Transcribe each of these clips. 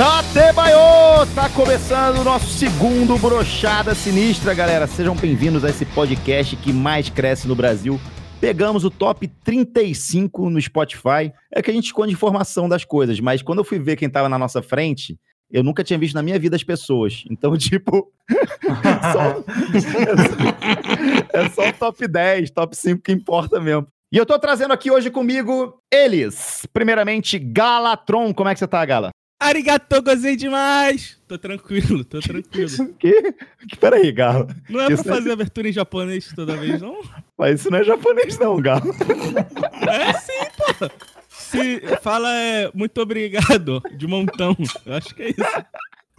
Datebaiô! Tá começando o nosso segundo Brochada Sinistra, galera. Sejam bem-vindos a esse podcast que mais cresce no Brasil. Pegamos o top 35 no Spotify. É que a gente esconde informação das coisas, mas quando eu fui ver quem tava na nossa frente, eu nunca tinha visto na minha vida as pessoas. Então, tipo, só- é só o top 10, top 5 que importa mesmo. E eu tô trazendo aqui hoje comigo eles. Primeiramente, Galatron. Como é que você tá, Gala? Arigato, gozei demais! Tô tranquilo, tô tranquilo. Que? que peraí, Gala. Não é Isso pra é- fazer abertura em japonês toda vez, não? Mas isso não é japonês, não, Gala. É sim, pô! Se fala é, muito obrigado, de montão. Eu acho que é isso.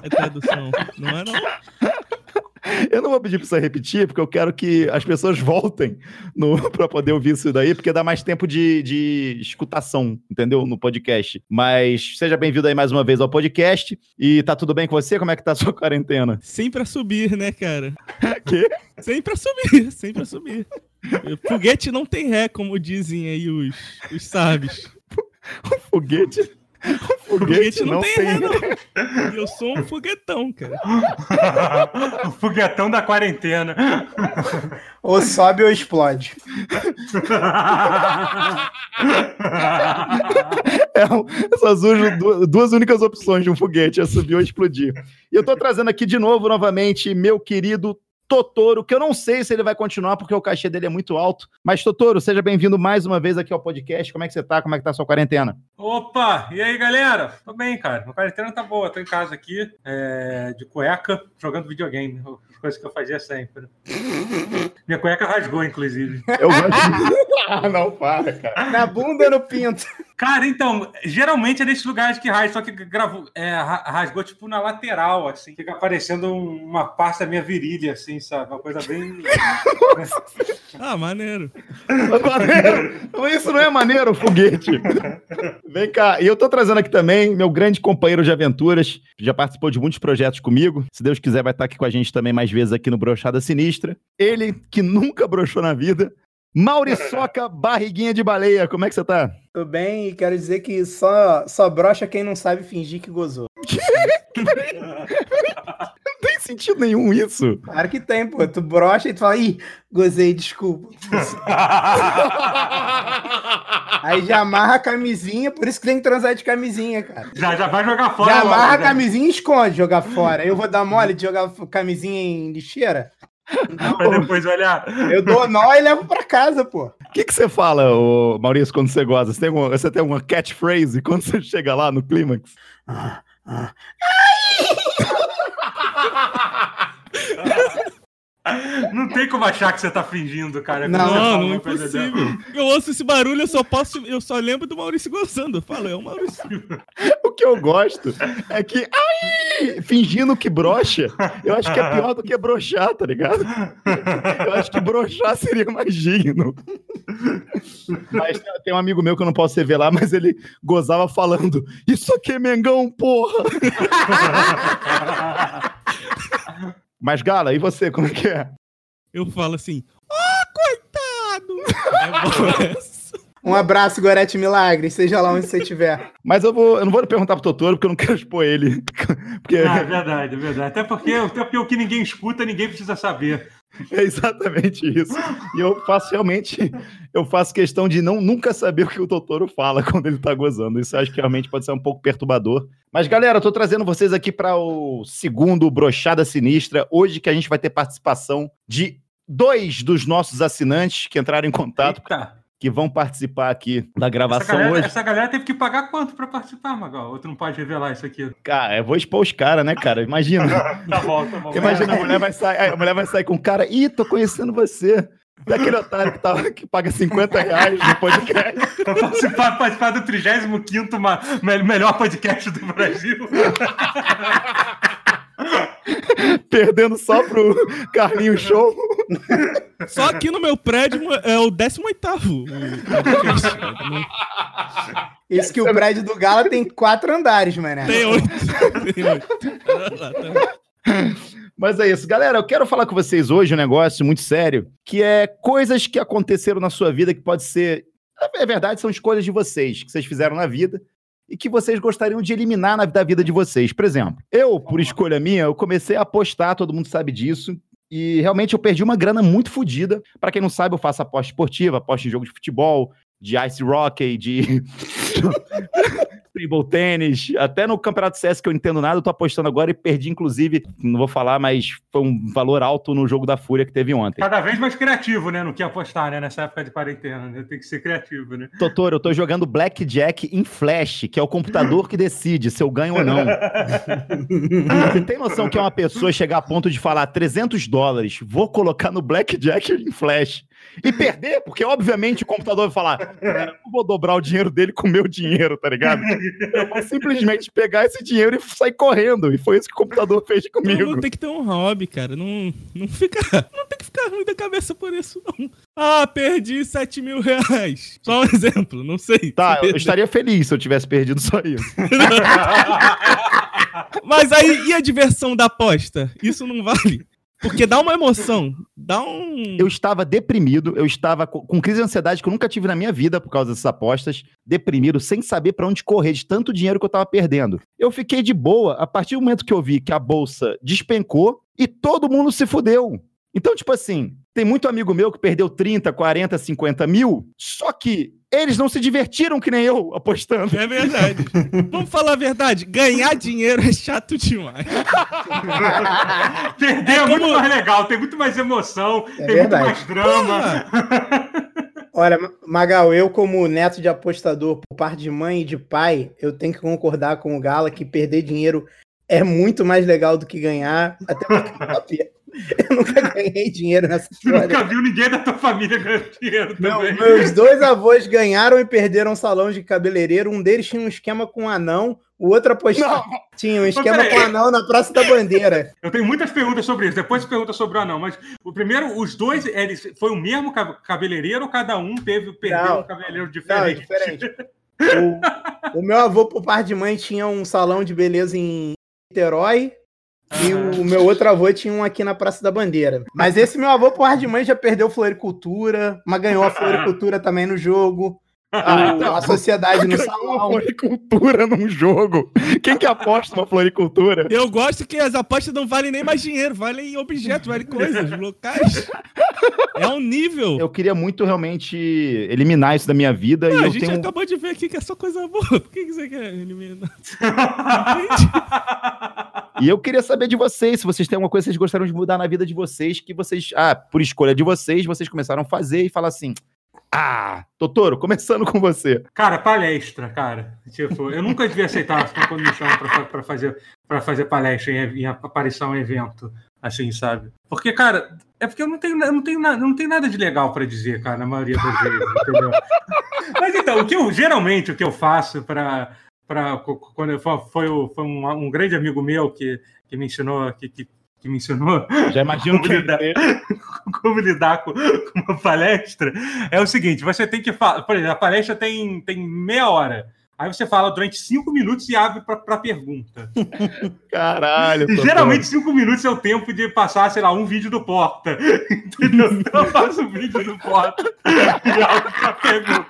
É tradução. Não é não? Eu não vou pedir pra você repetir, porque eu quero que as pessoas voltem pra poder ouvir isso daí, porque dá mais tempo de, de escutação, entendeu? No podcast. Mas seja bem-vindo aí mais uma vez ao podcast. E tá tudo bem com você? Como é que tá a sua quarentena? Sempre a subir, né, cara? Que? Sempre a subir, sempre a subir. Foguete não tem ré, como dizem aí os, os sábios. Foguete. O Foguete não, tem ré, não. E eu sou um foguetão, cara. o foguetão da quarentena. Ou sobe ou explode. É, essas duas, du- duas únicas opções de um foguete, é subir ou explodir. E eu tô trazendo aqui de novo, novamente, meu querido Totoro, que eu não sei se ele vai continuar, porque o cachê dele é muito alto. Mas, Totoro, seja bem-vindo mais uma vez aqui ao podcast. Como é que você tá? Como é que tá a sua quarentena? Opa, e aí galera? Tô bem, cara. Minha quarentena tá boa. Tô em casa aqui, é, de cueca, jogando videogame. As coisas que eu fazia sempre. Minha cueca rasgou, inclusive. Eu gosto de... Ah, não, para, cara. Na bunda no pinto? Cara, então, geralmente é nesses lugares que rasga, só que gravou, é, ra- rasgou tipo na lateral, assim, fica aparecendo um- uma parte da minha virilha, assim, sabe? Uma coisa bem. Ah, maneiro. Maneiro. Então Isso não é maneiro, foguete. Vem cá. E eu tô trazendo aqui também meu grande companheiro de aventuras. Já participou de muitos projetos comigo. Se Deus quiser, vai estar aqui com a gente também mais vezes aqui no Brochada Sinistra. Ele que nunca broxou na vida. Mauriçoca Barriguinha de Baleia. Como é que você tá? Tudo bem, e quero dizer que só, só brocha quem não sabe fingir que gozou. Não sentido nenhum isso. Claro que tem, pô. Tu brocha e tu fala, ih, gozei, desculpa. Aí já amarra a camisinha, por isso que tem que transar de camisinha, cara. já, já vai jogar fora. Já logo, amarra a já. camisinha e esconde jogar fora. Eu vou dar mole de jogar camisinha em lixeira? Pra depois olhar. Eu dou nó e levo pra casa, pô. O que, que você fala, ô, Maurício, quando você goza? Você tem, alguma, você tem alguma catchphrase quando você chega lá no clímax? Ah, ah. Não tem como achar que você tá fingindo, cara. Não, Não, não é impossível. Eu ouço esse barulho, eu só posso. Eu só lembro do Maurício gozando. Eu falo, é o Maurício. O que eu gosto é que, ai, fingindo que brocha, eu acho que é pior do que brochar, tá ligado? Eu acho que brochar seria mais digno. Mas tem- um amigo meu que eu não posso revelar, mas ele gozava falando: Isso aqui é Mengão, porra! Mas, Gala, e você, como é que é? Eu falo assim, ó, coitado! É bom essa. Um abraço, Gorete Milagre, seja lá onde você estiver. Mas eu, vou, eu não vou perguntar pro Totoro, porque eu não quero expor ele. Porque Ah, é verdade, é verdade. Até porque, até porque o que ninguém escuta, ninguém precisa saber. É exatamente isso. E eu faço realmente, eu faço questão de não nunca saber o que o Totoro fala quando ele tá gozando. Isso acho que realmente pode ser um pouco perturbador. Mas galera, eu tô trazendo vocês aqui para o segundo Brochada Sinistra, hoje que a gente vai ter participação de dois dos nossos assinantes que entraram em contato, Eita. Que vão participar aqui da Essa gravação galera, hoje. essa galera teve que pagar quanto pra participar, Magal? Ou tu não pode revelar isso aqui? Cara, eu vou expor os caras, né, cara? Imagina. tá bom, tá bom. Imagina, a mulher vai sair, a mulher vai sair com o cara, ih, tô conhecendo você. Daquele otário que, tá, que paga 50 reais no podcast. Pra participar, participar do 35 ma- me- melhor podcast do Brasil. Perdendo só pro Carlinho Show. Só aqui no meu prédio é o 18 podcast. Isso que o prédio do Gala tem quatro andares, mané. Tem oito. Tem oito. Tá. Mas é isso. Galera, eu quero falar com vocês hoje um negócio muito sério, que é coisas que aconteceram na sua vida que pode ser... É verdade, são escolhas de vocês, que vocês fizeram na vida. E que vocês gostariam de eliminar na, da vida de vocês. Por exemplo, eu, por escolha minha, eu comecei a apostar, todo mundo sabe disso. E realmente eu perdi uma grana muito fodida. Para quem não sabe, eu faço aposta esportiva, aposta em jogo de futebol, de ice rocket, de table tênis, até no campeonato CS que eu entendo nada, eu tô apostando agora e perdi, inclusive, não vou falar, mas foi um valor alto no jogo da Fúria que teve ontem. Cada vez mais criativo, né? No que apostar, né? Nessa época de quarentena, né? Tem que ser criativo, né? Doutor, eu tô jogando Blackjack em Flash, que é o computador que decide se eu ganho ou não. Você tem noção que é uma pessoa chegar a ponto de falar 300 dólares, vou colocar no Blackjack em Flash e perder? Porque, obviamente, o computador vai falar, cara, não vou dobrar o dinheiro dele com o meu dinheiro, tá ligado? Eu vou simplesmente pegar esse dinheiro e sair correndo. E foi isso que o computador fez comigo. mundo tem que ter um hobby, cara. Não, não fica. Não tem que ficar ruim da cabeça por isso, não. Ah, perdi 7 mil reais. Só um exemplo, não sei. Tá, eu estaria feliz se eu tivesse perdido só isso. Mas aí, e a diversão da aposta? Isso não vale. Porque dá uma emoção. Dá um. Eu estava deprimido, eu estava co- com crise de ansiedade que eu nunca tive na minha vida por causa dessas apostas, deprimido, sem saber pra onde correr de tanto dinheiro que eu tava perdendo. Eu fiquei de boa a partir do momento que eu vi que a bolsa despencou e todo mundo se fudeu. Então, tipo assim, tem muito amigo meu que perdeu 30, 40, 50 mil, só que eles não se divertiram que nem eu apostando. É verdade. Vamos falar a verdade. Ganhar dinheiro é chato demais. Perder é, É muito como- mais legal, tem muito mais emoção, É tem verdade. muito mais drama. Olha, Ma- Magal, eu como neto de apostador por parte de mãe e de pai, eu tenho que concordar com o Gala que perder dinheiro é muito mais legal do que ganhar. Até porque eu nunca- ganhei dinheiro nessa história. Nunca viu ninguém da tua família ganhando dinheiro Não, também. meus dois avós ganharam e perderam um salão de cabeleireiro. Um deles tinha um esquema com um anão, o outro apostava. Tinha um esquema com um anão na Praça da Bandeira. Eu tenho muitas perguntas sobre isso. Depois você pergunta sobre o anão. Mas o primeiro, os dois, eles, foi o mesmo cab- cabeleireiro ou cada um teve perdeu Não. um cabeleireiro Não, é diferente? diferente. O, o meu avô, por parte de mãe, tinha um salão de beleza em Niterói. E o meu outro avô tinha um aqui na Praça da Bandeira. Mas esse meu avô, por de mãe, já perdeu floricultura, mas ganhou a floricultura também no jogo. Ah, então. a sociedade no Uma salão. floricultura num jogo. Quem que aposta uma floricultura? Eu gosto que as apostas não valem nem mais dinheiro, valem objetos, valem coisas, locais. É um nível. Eu queria muito realmente eliminar isso da minha vida Não, e a eu gente tenho. acabou de ver aqui que é só coisa boa. Por que, que você quer eliminar? E eu queria saber de vocês, se vocês têm alguma coisa que vocês gostariam de mudar na vida de vocês, que vocês, ah, por escolha de vocês, vocês começaram a fazer e falar assim: Ah, Totoro, começando com você. Cara, palestra, cara. Tipo, eu nunca devia aceitar quando me chamam pra, pra fazer, pra fazer palestra em, em aparição em evento, assim, sabe? Porque, cara, é porque eu não tenho, eu não tenho, na- não tenho nada de legal pra dizer, cara, na maioria das vezes, entendeu? Mas então, o que eu, geralmente, o que eu faço para para quando eu, foi, foi, um, um grande amigo meu que, que me ensinou que, que, que me ensinou Já imagino que. Lidar. como lidar com, com uma palestra é o seguinte: você tem que falar, por exemplo, a palestra tem, tem meia hora. Aí você fala durante cinco minutos e abre para pergunta. Caralho, E geralmente cinco minutos é o tempo de passar, sei lá, um vídeo do Porta. Entendeu? Então eu faço um vídeo do Porta e abro para pergunta.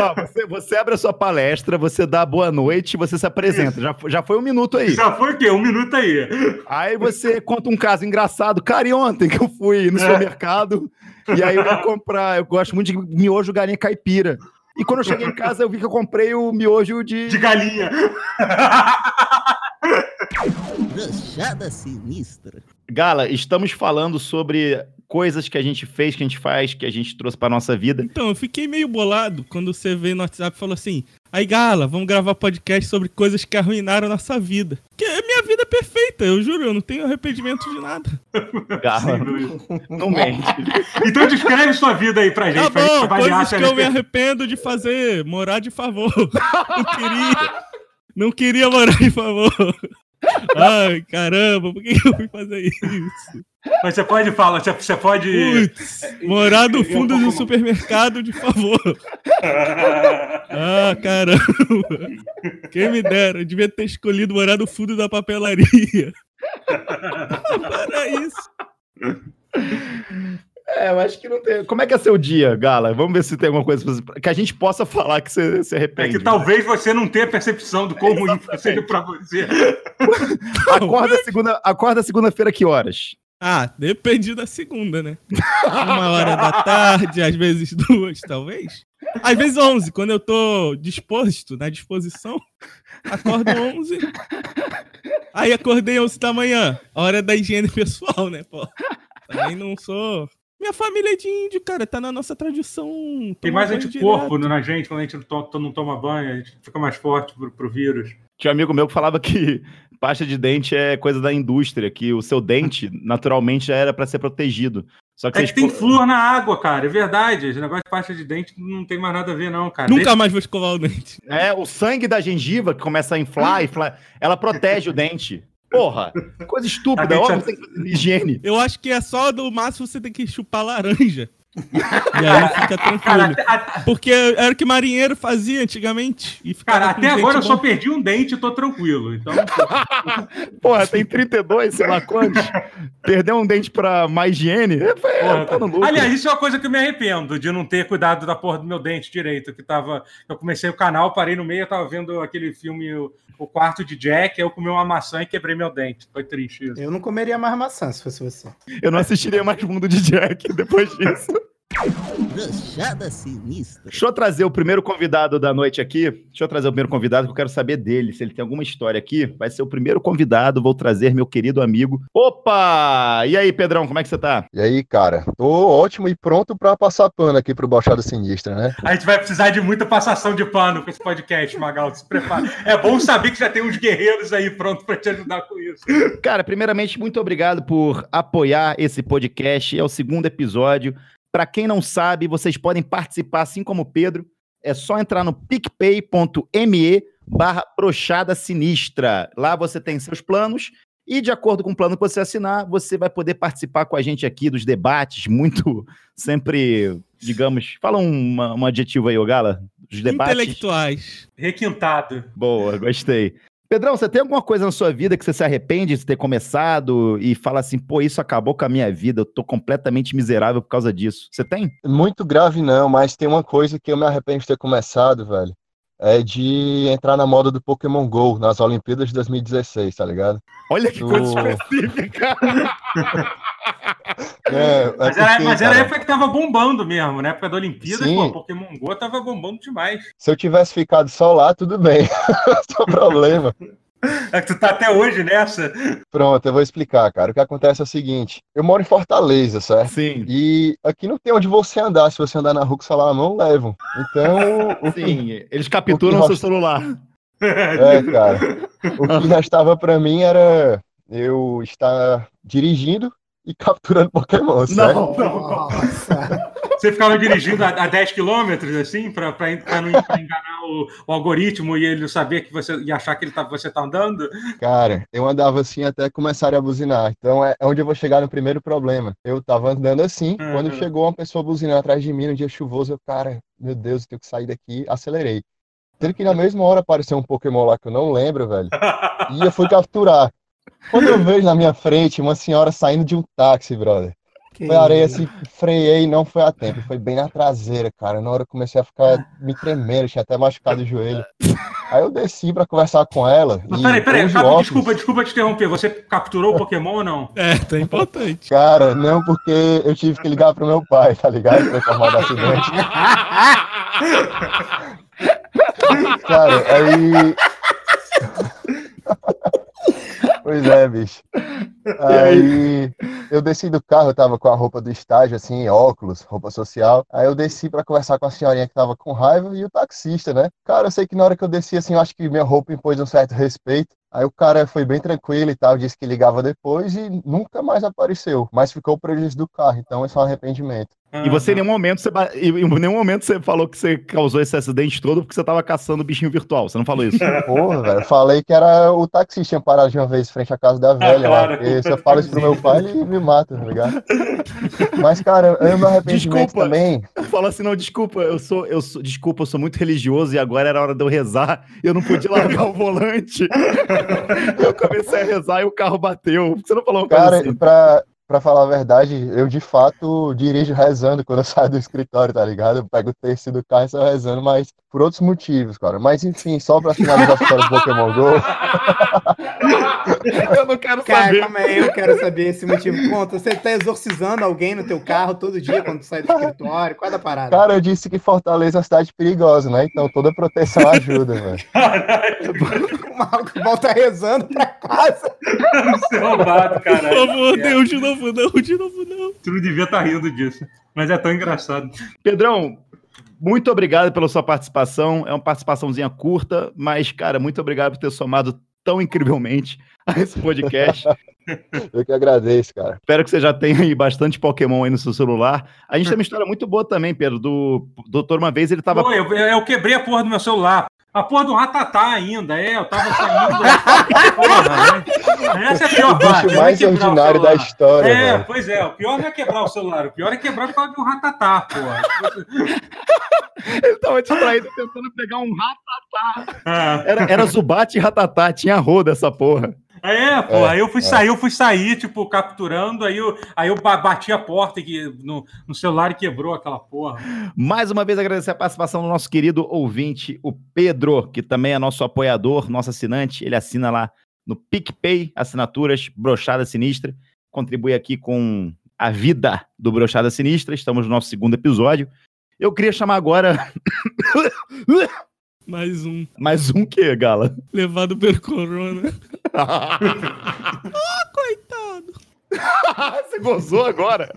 Ó, você, você abre a sua palestra, você dá boa noite, você se apresenta. Já, já foi um minuto aí. Já foi o quê? Um minuto aí. Aí você conta um caso engraçado. Cara, e ontem que eu fui no É. supermercado e aí eu ia comprar. Eu gosto muito de miojo galinha caipira. E quando eu cheguei em casa, eu vi que eu comprei o miojo de. De galinha. Brochada sinistra. Gala, estamos falando sobre coisas que a gente fez, que a gente faz, que a gente trouxe para nossa vida. Então, eu fiquei meio bolado quando você veio no WhatsApp e falou assim: aí, Gala, vamos gravar podcast sobre coisas que arruinaram a nossa vida. Que a minha vida é perfeita, eu juro, eu não tenho arrependimento de nada. Gala, não mente. Então descreve sua vida aí pra gente. Tá pra gente bom, avaliar coisas que é eu me arrependo de fazer, morar de favor. Não queria. Não queria morar de favor. Ai, caramba, por que eu fui fazer isso? Mas você pode falar, você- pode. Putz, morar no fundo eu- do supermercado de favor. Ah, caramba. Quem me dera, eu devia ter escolhido morar no fundo da papelaria. Era isso. É, eu acho que não tem. Como é que é seu dia, Gala? Vamos ver se tem alguma coisa pra você- que a gente possa falar que você se É arrepende. que talvez você não tenha percepção do quão ruim Exatamente. seja pra você. Acorda segunda, acorda segunda-feira que horas? Ah, depende da segunda, né? Uma hora da tarde, às vezes duas, talvez. Às vezes onze, quando eu tô disposto, na disposição, acordo onze. Aí acordei onze da manhã, hora da higiene pessoal, né, pô? Também não sou... Minha família é de índio, cara, tá na nossa tradição. Tem mais anticorpo direto. na gente quando a gente não to- não toma banho, a gente fica mais forte pro, pro vírus. Tinha um amigo meu que falava que pasta de dente é coisa da indústria, que o seu dente naturalmente já era pra ser protegido. Só que É que tem flúor na água, cara, é verdade. Esse negócio de pasta de dente não tem mais nada a ver, não, cara. Nunca mais vou escovar o dente. É, o sangue da gengiva que começa a inflar, inflar ela protege o dente. Porra, coisa estúpida, óbvio que tem que fazer higiene. Eu acho que é só do máximo você tem que chupar laranja. e aí fica Cara, tranquilo. até, a- Porque era o que marinheiro fazia antigamente. E cara, até agora eu só bom. perdi um dente e tô tranquilo. Então, Porra, tem 32, sei lá quantos. Perder um dente pra mais higiene? É, é, porra, tá no lucro. aliás, isso é uma coisa que eu me arrependo de não ter cuidado da porra do meu dente direito. Que tava, eu comecei o canal, parei no meio, eu tava vendo aquele filme o Quarto de Jack, eu comi uma maçã e quebrei meu dente. Foi triste isso. Eu não comeria mais maçã se fosse você. Eu não assistiria mais Mundo de Jack depois disso. Sinistra. Deixa eu trazer o primeiro convidado da noite aqui. Deixa eu trazer o primeiro convidado que eu quero saber dele. Se ele tem alguma história aqui, vai ser o primeiro convidado. Vou trazer meu querido amigo. Opa! E aí, Pedrão, como é que você tá? E aí, cara, tô ótimo e pronto pra passar pano aqui pro Bochada Sinistra, né? A gente vai precisar de muita passação de pano com esse podcast, Magal. Se prepara. É bom saber que já tem uns guerreiros aí prontos para te ajudar com isso. Cara, primeiramente, muito obrigado por apoiar esse podcast. É o segundo episódio. Para quem não sabe, vocês podem participar, assim como o Pedro. É só entrar no picpay.me barra brochada sinistra. Lá você tem seus planos e de acordo com o plano que você assinar, você vai poder participar com a gente aqui dos debates, muito sempre, digamos, fala um, um adjetivo aí, ô Gala, dos debates. Intelectuais. Requintado. Boa, gostei. Pedrão, você tem alguma coisa na sua vida que você se arrepende de ter começado e fala assim, pô, isso acabou com a minha vida, eu tô completamente miserável por causa disso? Você tem? Muito grave não, mas tem uma coisa que eu me arrependo de ter começado, velho. É de entrar na moda do Pokémon GO nas Olimpíadas de 2016, tá ligado? Olha que coisa Oh. específica. É, é Mas, era, porque, mas era a época que tava bombando mesmo, na época da Olimpíada, Sim. pô, Pokémon GO tava bombando demais. se eu tivesse ficado só lá, tudo bem. Só problema. É que tu tá até hoje nessa. Pronto, eu vou explicar, cara. O que acontece é o seguinte: eu moro em Fortaleza, certo? Sim. E aqui não tem onde você andar. Se você andar na rua com o celular na mão, levam. Então, o que Sim, eles capturam o seu celular. É, cara. O que restava pra mim era eu estar dirigindo e capturando Pokémon, certo? Nossa. Você ficava dirigindo a, a 10 quilômetros, assim, pra enganar o, o algoritmo e ele saber que você e achar que ele tá, você tá andando? Cara, eu andava assim até começarem a buzinar. Então é onde eu vou chegar no primeiro problema. Eu tava andando assim, Uhum. quando chegou uma pessoa buzinando atrás de mim no dia chuvoso, eu, cara, meu Deus, eu tenho que sair daqui, acelerei. Sendo que na mesma hora apareceu um Pokémon lá que eu não lembro, velho, e eu fui capturar. Quando eu vejo na minha frente uma senhora saindo de um táxi, brother. Foi areia assim, freiei, não foi a tempo, foi bem na traseira, cara. Na hora eu comecei a ficar me tremendo, tinha até machucado o joelho. Aí eu desci pra conversar com ela. Mas peraí, peraí, Fábio, óculos- desculpa, desculpa te interromper. Você capturou o Pokémon ou não? É, tá importante. Cara, não, porque eu tive que ligar pro meu pai, tá ligado? Pra informar do acidente. Cara, aí. Pois é, bicho. Aí eu desci do carro, eu tava com a roupa do estágio, assim, óculos, roupa social. Aí eu desci pra conversar com a senhorinha que tava com raiva e o taxista, né? Cara, eu sei que na hora que eu desci, assim, eu acho que minha roupa impôs um certo respeito. Aí o cara foi bem tranquilo e tal, disse que ligava depois e nunca mais apareceu. Mas ficou o prejuízo do carro, então esse é um arrependimento. E você em nenhum momento você em nenhum momento você falou que você causou esse acidente todo porque você tava caçando o bichinho virtual. Você não falou isso? Porra, velho, eu falei que era o taxista tinha parado de uma vez frente à casa da velha claro, lá. a Porque se eu falo isso pro meu pai, ele me mata, tá ligado? Mas, cara, eu me arrependimento Desculpa. também. Falou assim, não, desculpa, eu sou, eu sou, desculpa, eu sou muito religioso e agora era hora de eu rezar, eu não pude largar o volante. Eu comecei a rezar e o carro bateu. Você não falou coisa Cara, assim? pra, pra falar a verdade, eu de fato dirijo rezando quando eu saio do escritório, tá ligado? Eu pego o terço do carro e saio rezando, mas por outros motivos, cara. Mas enfim, só pra finalizar a história do Pokémon GO. Eu não quero Cara, saber. calma aí, eu quero saber esse motivo. Conta, você tá exorcizando alguém no teu carro todo dia quando tu sai do escritório? Qual é a parada? Cara, eu disse que Fortaleza é uma cidade perigosa, né? Então toda proteção ajuda, velho. O maluco volta rezando pra casa. Seu arrombado, Por caralho. favor, Deus, de novo não, de novo não. Tu não devia estar rindo disso. Mas é tão engraçado. Pedrão, muito obrigado pela sua participação. É uma participaçãozinha curta, mas, cara, muito obrigado por ter somado tão incrivelmente a esse podcast. Eu que agradeço, cara. Espero que você já tenha aí bastante Pokémon aí no seu celular. A gente tem uma história muito boa também, Pedro, do doutor uma vez ele tava Pô, eu, eu quebrei a porra do meu celular. A porra do ratatá ainda, é, eu tava saindo. porra, né? Essa é a pior O parte. é mais ordinário da história, É, velho. pois é, o pior não é quebrar o celular, o pior é quebrar por causa de um ratatá, porra. ele tava distraído tentando pegar um ratatá. É. Era, era Zubat e Ratatá, tinha roda essa porra. É, pô, É, aí eu fui é. sair, eu fui sair, tipo, capturando, aí eu, aí eu ba- bati a porta aqui no, no celular e quebrou aquela porra. Mais uma vez agradecer a participação do nosso querido ouvinte, o Pedro, que também é nosso apoiador, nosso assinante. Ele assina lá no PicPay, assinaturas, Brochada Sinistra. Contribui aqui com a vida do Brochada Sinistra. Estamos no nosso segundo episódio. Eu queria chamar agora Mais um, mais um que, Gala? levado pelo corona. Coitado. Você gozou agora?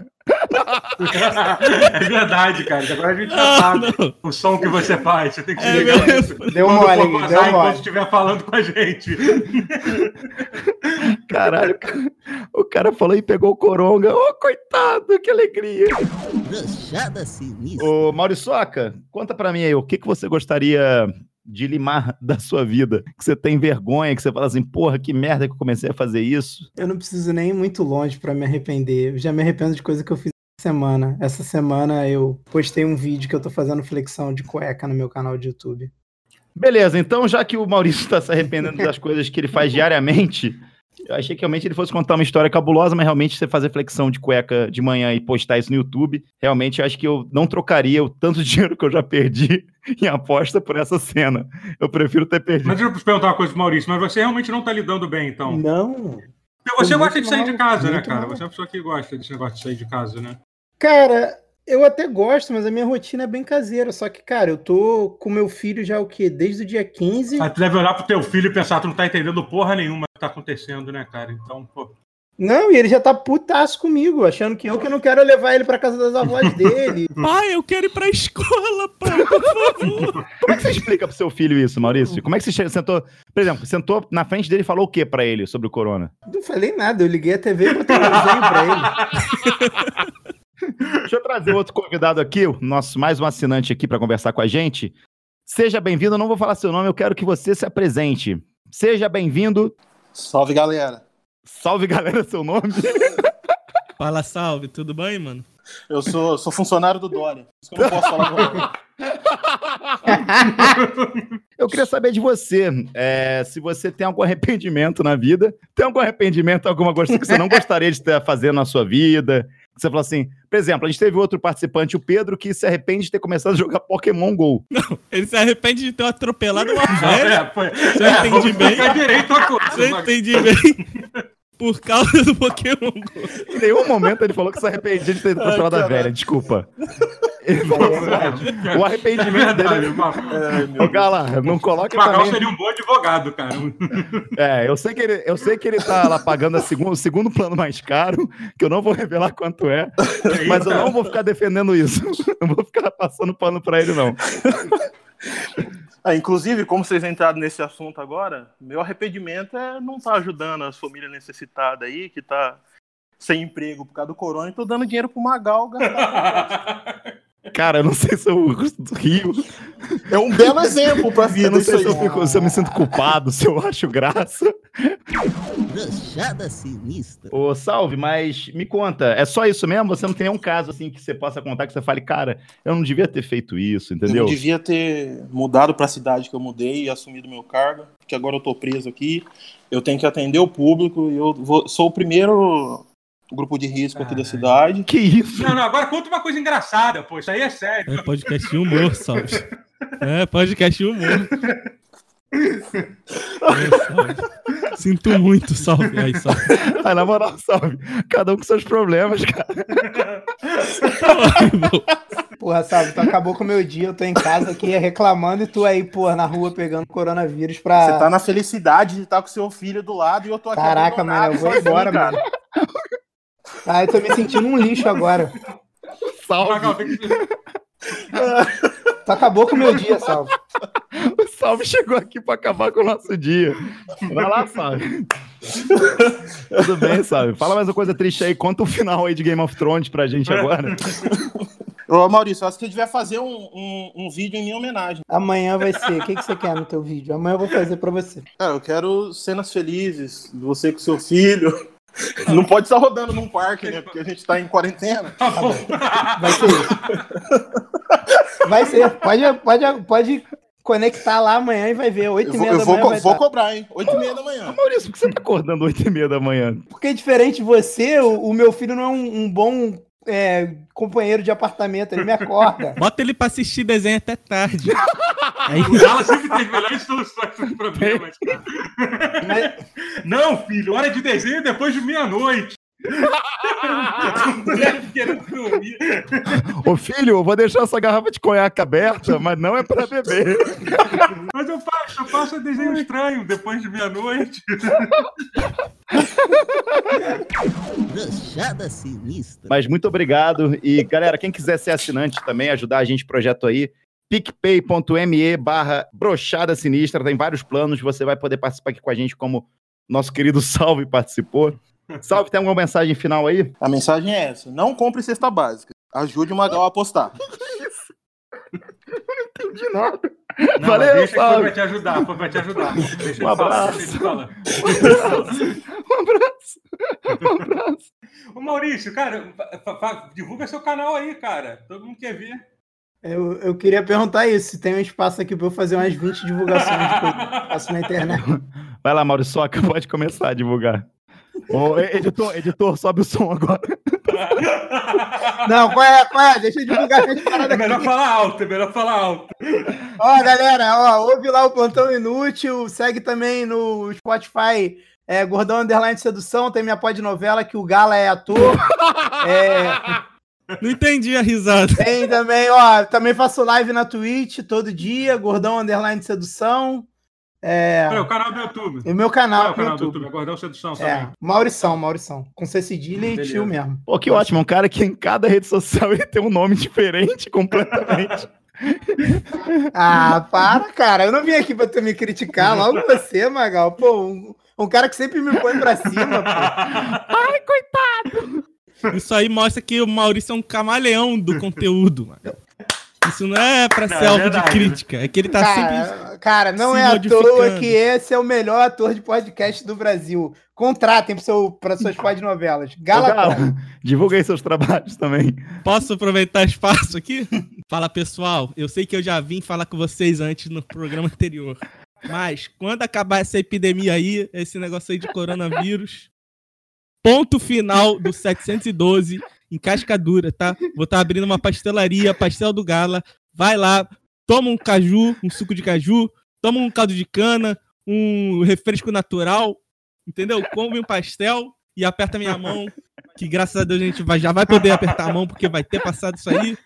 é verdade, cara. Agora a gente já Ah, sabe não. o som que você faz. Você tem que se É ligar. Deu Quando mole, deu mole. estiver falando com a gente. Caralho, o cara falou e pegou o coronga. Ô, coitado, que alegria. Brochada sinistra. Ô, Mauriçoca, conta pra mim aí, o que, que você gostaria de limar da sua vida? Que você tem vergonha, que você fala assim, porra, que merda que eu comecei a fazer isso. Eu não preciso nem ir muito longe pra me arrepender. Eu já me arrependo de coisa que eu fiz essa semana. Essa semana eu postei um vídeo que eu tô fazendo flexão de cueca no meu canal de YouTube. Beleza, então já que o Maurício tá se arrependendo das coisas que ele faz diariamente, eu achei que realmente ele fosse contar uma história cabulosa, mas realmente você fazer flexão de cueca de manhã e postar isso no YouTube, realmente eu acho que eu não trocaria o tanto de dinheiro que eu já perdi em aposta por essa cena. Eu prefiro ter perdido. Mas deixa eu te perguntar uma coisa pro Maurício, mas você realmente não tá lidando bem, então. Não. Você gosta de sair de mal, casa, né, cara? mal. Você é uma pessoa que gosta desse negócio de sair de casa, né? Cara, eu até gosto, mas a minha rotina é bem caseira. Só que, cara, eu tô com meu filho já o quê? Desde o dia 15. Aí tu deve olhar pro teu filho e pensar, tu não tá entendendo porra nenhuma que tá acontecendo, né, cara? Então, pô. Não, e ele já tá putaço comigo, achando que eu que não quero levar ele pra casa das avós dele. Pai, eu quero ir pra escola, pai, por favor. Como é que você explica pro seu filho isso, Maurício? Como é que você sentou, por exemplo, sentou na frente dele e falou o que pra ele sobre o corona? Não falei nada, eu liguei a TV e botei um desenho pra ele. Deixa eu trazer outro convidado aqui, o nosso mais um assinante aqui para conversar com a gente. Seja bem-vindo, eu não vou falar seu nome, eu quero que você se apresente. Seja bem-vindo. Salve, galera. Salve, galera, seu nome. Fala, salve, tudo bem, mano? Eu sou, sou funcionário do Dória. Por isso que eu não posso falar. Eu queria saber de você, é, se você tem algum arrependimento na vida, tem algum arrependimento, alguma coisa que você não gostaria de estar fazendo na sua vida? Você falou assim, por exemplo, a gente teve outro participante, o Pedro, que se arrepende de ter começado a jogar Pokémon GO. Ele se arrepende de ter atropelado uma É, velha. foi, Você é, entende vamos bem? direito a coisa. Você entende bem? Por causa do Pokémon Go. Em nenhum momento ele falou que se arrependia de ter atropelado a velha, desculpa. Ele falou, o É arrependimento verdade. dele... O É, Ô, Gala, não coloca Magal também... seria um bom advogado, cara. É, eu sei que ele, eu sei que ele tá lá pagando a segundo, o segundo plano mais caro, que eu não vou revelar quanto é, mas eu não vou ficar defendendo isso. Não vou ficar passando pano pra ele, não. Ah, inclusive, como vocês entraram nesse assunto agora, meu arrependimento é não estar ajudando as famílias necessitadas aí, que tá sem emprego por causa do corona, e tô dando dinheiro pro Magal gastar. Cara, eu não sei se eu rio, É um belo exemplo pra eu vida não isso sei se eu, fico, se eu me sinto culpado, se eu acho graça. Brochada sinistra. Ô, Salve, mas me conta, é só isso mesmo? Você não tem nenhum caso assim que você possa contar que você fale, cara, eu não devia ter feito isso, Eu entendeu? não devia ter mudado pra cidade que eu mudei e assumido meu cargo, porque agora eu tô preso aqui. Eu tenho que atender o público e eu vou- sou o primeiro grupo de risco aqui da cidade. Que isso? Não, não, agora conta uma coisa engraçada, pô. Isso aí é sério. É podcast de humor, salve. É, podcast de humor. É, salve. Sinto muito, salve. Aí, salve. Ah, na moral, salve. Cada um com seus problemas, cara. Porra, sabe, tu acabou com o meu dia, eu tô em casa aqui reclamando e tu aí, porra, na rua pegando coronavírus pra. Você tá na felicidade de estar com seu filho do lado e eu tô aqui. Caraca, mano, eu vou embora, mano. Ah, eu tô me sentindo um lixo agora. Salve. Tu acabou com o meu dia, Salvo. O salve chegou aqui pra acabar com o nosso dia. Vai lá, salve. Tudo bem, salve. Fala mais uma coisa triste aí. Conta o final aí de Game of Thrones pra gente agora. Ô, Maurício, acho que você devia fazer um, um, um vídeo em minha homenagem. Amanhã vai ser. O que, que você quer no teu vídeo? Amanhã eu vou fazer pra você. Cara, eu quero cenas felizes, de você com seu filho. Não pode estar rodando num parque, né? Porque a gente tá em quarentena. Vai ser isso. Vai ser. Pode, pode, pode conectar lá amanhã e vai ver. Oito Eu e vou, meia eu da vou, manhã co- vai vou estar. cobrar, hein? Oito e meia da manhã. Maurício, por que você tá acordando 8 e meia da manhã? Porque diferente de você, o, o meu filho não é um, um bom é, companheiro de apartamento. Ele me acorda. Bota ele pra assistir desenho até tarde. Aí, O Gala sempre tem as melhores soluções para os problemas, cara. Mas- Não, filho, hora de desenho é depois de meia-noite. Ô filho, eu vou deixar essa garrafa de conhaque aberta, mas não é pra beber. Mas eu faço, eu faço desenho estranho depois de meia-noite. Brochada Sinistra. Mas muito obrigado. E, galera, quem quiser ser assinante também, ajudar a gente no projeto aí, picpay.me barra brochada sinistra, tem vários planos, você vai poder participar aqui com a gente, como nosso querido Salve participou. Salve, tem alguma mensagem final aí? A mensagem é essa: não compre cesta básica. Ajude o Magal a apostar. entendi nada. Não, Valeu, deixa que Salve. foi pra te ajudar, foi pra te ajudar. Deixa Um abraço. falar. Um abraço. Um abraço. Ô Maurício, cara, divulga seu canal aí, cara. Todo mundo quer ver. Eu, eu queria perguntar isso: se tem um espaço aqui pra eu fazer umas 20 divulgações que eu faço na internet. Vai lá, Maurício Soca, pode começar a divulgar. Ô, editor, editor, sobe o som agora. Não, qual é? Qual é? Deixa eu divulgar as paradas É aqui. melhor falar alto, é melhor falar alto. Ó, galera, ó, ouve lá o Plantão Inútil, segue também no Spotify, é, Gordão Underline Sedução, tem minha novela que o Gala é ator. É, não entendi a risada. tem também, ó, também faço live na Twitch todo dia, Gordão Underline Sedução. É, Peraí, o canal do YouTube. e o meu Qual é canal o canal do YouTube. YouTube? Agora Sedução É, também. Maurição, Maurição. Com C cedilha e tio mesmo. Pô, que ótimo, um cara que em cada rede social ele tem um nome diferente completamente. Ah, para, cara. Eu não vim aqui pra tu me criticar. Logo você, Magal. Pô, um, um cara que sempre me põe pra cima, pô. Isso aí mostra que o Maurício é um camaleão do conteúdo, mano. Isso não é pra Não, ser é alvo de verdade. crítica. É que ele tá sempre. Cara, cara, não se é à toa que esse é o melhor ator de podcast do Brasil. Contratem para seu, pra suas podnovelas. Ô, Galatão. Galo, divulga aí seus trabalhos também. Posso aproveitar o espaço aqui? Fala pessoal, eu sei que eu já vim falar com vocês antes no programa anterior. Mas quando acabar essa epidemia aí, esse negócio aí de coronavírus, ponto final do 712 em Cascadura, tá? Vou estar abrindo uma pastelaria, Pastel do Gala. Vai lá, toma um caju, um suco de caju, toma um caldo de cana, um refresco natural, entendeu? Come um pastel e aperta minha mão, que graças a Deus a gente vai, já vai poder apertar a mão porque vai ter passado isso aí.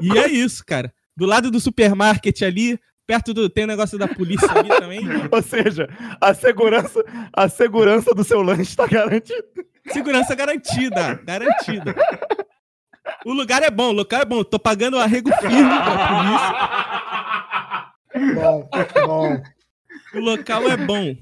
E é isso, cara. Do lado do supermarket ali, perto do tem o negócio da polícia ali também. Ou seja, a segurança, a segurança do seu lanche está garantida. Segurança garantida, garantida. O lugar é bom, o local é bom. Tô pagando um arrego firme pra polícia. Bom, bom. O local é bom.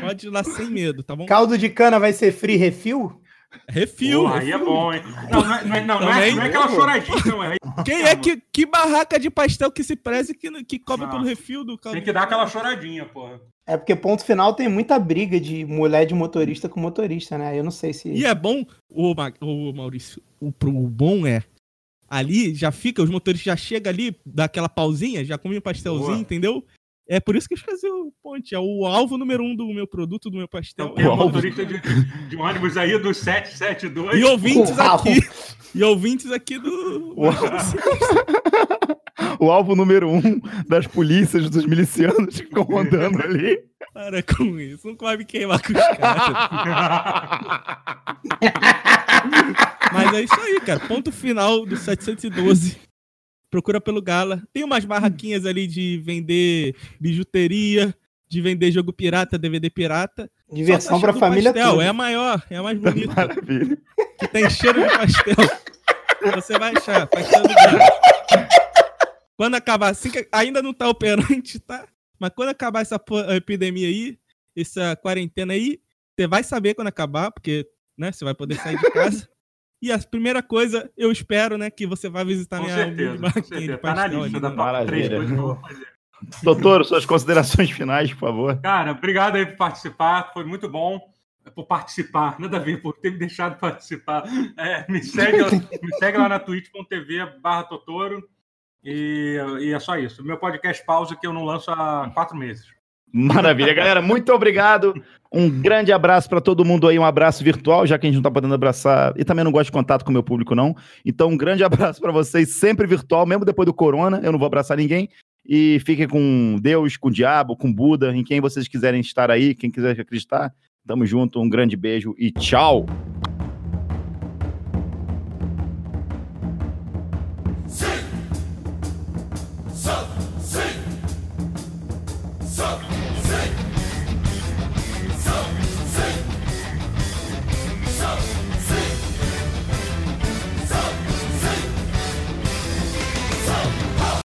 Pode ir lá sem medo, tá bom? Caldo de cana vai ser free refil? Refil. Pô, aí é bom, hein? Não, não é, não é, não, não é, não é aquela choradinha, não. É, Quem é que, que barraca de pastel que se preze que, que cobra Não. pelo refil do caldo? tem que dar aquela choradinha, porra. É porque ponto final tem muita briga de mulher de motorista com motorista, né? Eu não sei se. E é bom, ô, Ma- ô, Maurício, o, pro- o bom é. Ali já fica, os motoristas já chegam ali, dá aquela pausinha, já come um pastelzinho, Boa. entendeu? É por isso que eu esqueci o ponte. É o alvo número um do meu produto, do meu pastel. Então, um Uau. motorista de, de ônibus aí do 772. E ouvintes Uau. aqui. E ouvintes aqui do. O alvo número um das polícias, dos milicianos que ficam rondando ali. Para com isso. Nunca vai me queimar com os caras. Mas é isso aí, cara. Ponto final do 712. Procura pelo Gala. Tem umas barraquinhas ali de vender bijuteria, de vender jogo pirata, DVD pirata. Diversão pra família pastel, toda. É a maior, é a mais bonita. Maravilha. que tem cheiro de pastel. Você vai achar, pastel do Galo. Quando acabar, assim que ainda não tá operante, tá? Mas quando acabar essa epidemia aí, essa quarentena aí, você vai saber quando acabar, porque, né, você vai poder sair de casa. E a primeira coisa, eu espero, né, que você vai visitar Com minha certeza, com barraquinha certeza. de Tá na lista ali, da top 3 Maravilha. coisas que eu vou fazer. Doutor, suas considerações finais, por favor. Cara, obrigado aí por participar, foi muito bom por participar, nada a ver, por ter me deixado participar. É, me, segue, me segue lá na twitch.tv barra Totoro e, e é só isso. Meu podcast pausa que eu não lanço há quatro meses. Maravilha, galera. Muito obrigado. Um grande abraço para todo mundo aí, um abraço virtual, já que a gente não tá podendo abraçar e também não gosto de contato com o meu público não. Então, um grande abraço para vocês, sempre virtual, mesmo depois do corona, eu não vou abraçar ninguém. E fiquem com Deus, com o diabo, com Buda, em quem vocês quiserem estar aí, quem quiser acreditar. Tamo junto, um grande beijo e tchau.